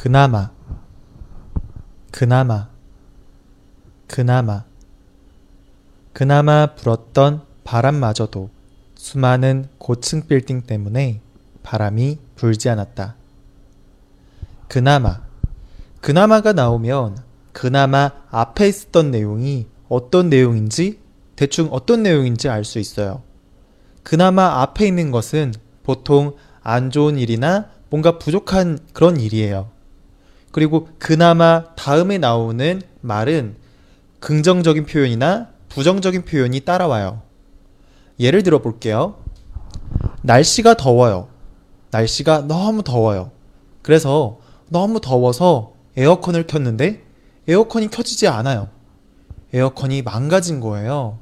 그나마 그나마 그나마 그나마 불었던 바람마저도 수많은 고층 빌딩 때문에 바람이 불지 않았다. 그나마 그나마가 나오면 그나마 앞에 있었던 내용이 어떤 내용인지 대충 어떤 내용인지 알 수 있어요. 그나마 앞에 있는 것은 보통 안 좋은 일이나 뭔가 부족한 그런 일이에요. 그리고 그나마 다음에 나오는 말은 긍정적인 표현이나 부정적인 표현이 따라와요. 예를 들어 볼게요. 날씨가 더워요. 날씨가 너무 더워요. 그래서 너무 더워서 에어컨을 켰는데 에어컨이 켜지지 않아요. 에어컨이 망가진 거예요.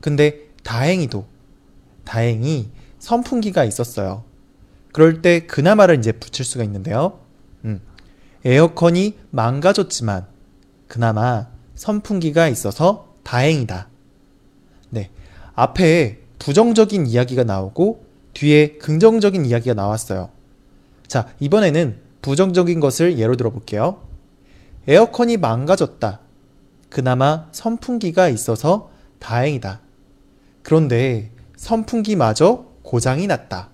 근데 다행히도, 다행히 선풍기가 있었어요. 그럴 때 그나마를 이제 붙일 수가 있는데요. 음, 에어컨이 망가졌지만 그나마 선풍기가 있어서 다행이다. 네. 앞에 부정적인 이야기가 나오고 뒤에 긍정적인 이야기가 나왔어요. 자, 이번에는 부정적인 것을 예로 들어 볼게요. 에어컨이 망가졌다. 그나마 선풍기가 있어서 다행이다. 그런데 선풍기마저 고장이 났다.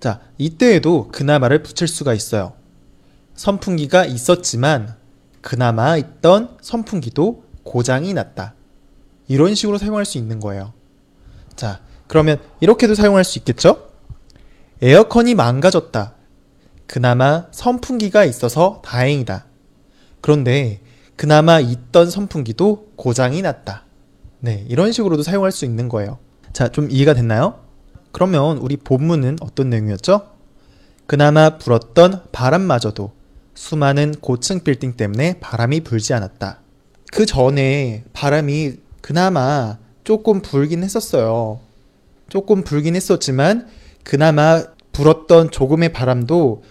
자, 이때에도 그나마를 붙일 수가 있어요. 선풍기가 있었지만 그나마 있던 선풍기도 고장이 났다. 이런 식으로 사용할 수 있는 거예요. 자, 그러면 이렇게도 사용할 수 있겠죠? 에어컨이 망가졌다. 그나마 선풍기가 있어서 다행이다. 그런데 그나마 있던 선풍기도 고장이 났다. 네, 이런 식으로도 사용할 수 있는 거예요. 자, 좀 이해가 됐나요? 그러면 우리 본문은 어떤 내용이었죠? 그나마 불었던 바람마저도 수많은 고층 빌딩 때문에 바람이 불지 않았다. 그 전에 바람이 그나마 조금 불긴 했었어요. 조금 불긴 했었지만 그나마 불었던 조금의 바람도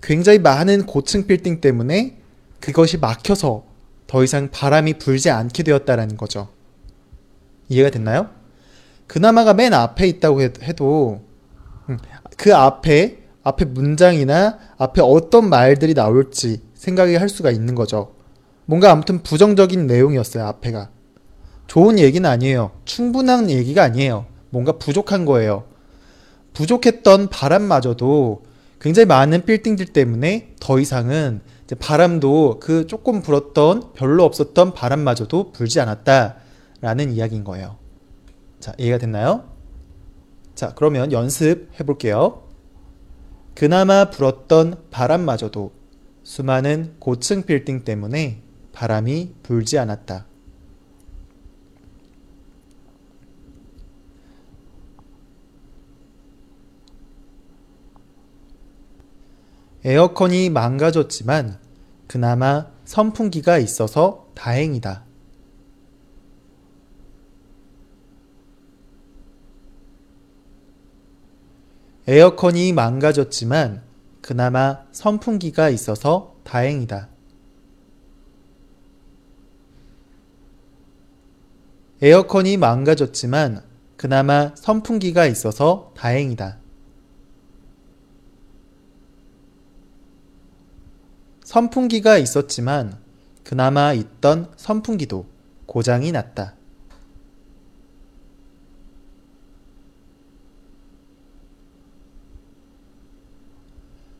굉장히 많은 고층 빌딩 때문에 그것이 막혀서 더 이상 바람이 불지 않게 되었다라는 거죠. 이해가 됐나요? 그나마가 맨 앞에 있다고 해도 음, 그 앞에 앞에 문장이나 앞에 어떤 말들이 나올지 생각이 할 수가 있는 거죠. 뭔가 아무튼 부정적인 내용이었어요, 앞에가. 좋은 얘기는 아니에요. 충분한 얘기가 아니에요. 뭔가 부족한 거예요. 부족했던 바람마저도 굉장히 많은 빌딩들 때문에 더 이상은 바람도 그 조금 불었던 별로 없었던 바람마저도 불지 않았다라는 이야기인 거예요. 자, 이해가 됐나요? 자, 그러면 연습해 볼게요. 그나마 불었던 바람마저도 수많은 고층 빌딩 때문에 바람이 불지 않았다. 에어컨이 망가졌지만 그나마 선풍기가 있어서 다행이다. 에어컨이 망가졌지만 그나마 선풍기가 있어서 다행이다. 에어컨이 망가졌지만 그나마 선풍기가 있어서 다행이다. 선풍기가 있었지만 그나마 있던 선풍기도 고장이 났다.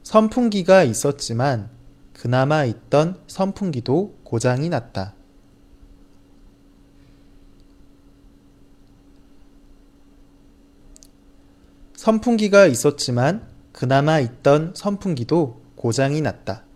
선풍기가 있었지만 그나마 있던 선풍기도 고장이 났다. 선풍기가 있었지만 그나마 있던 선풍기도 고장이 났다.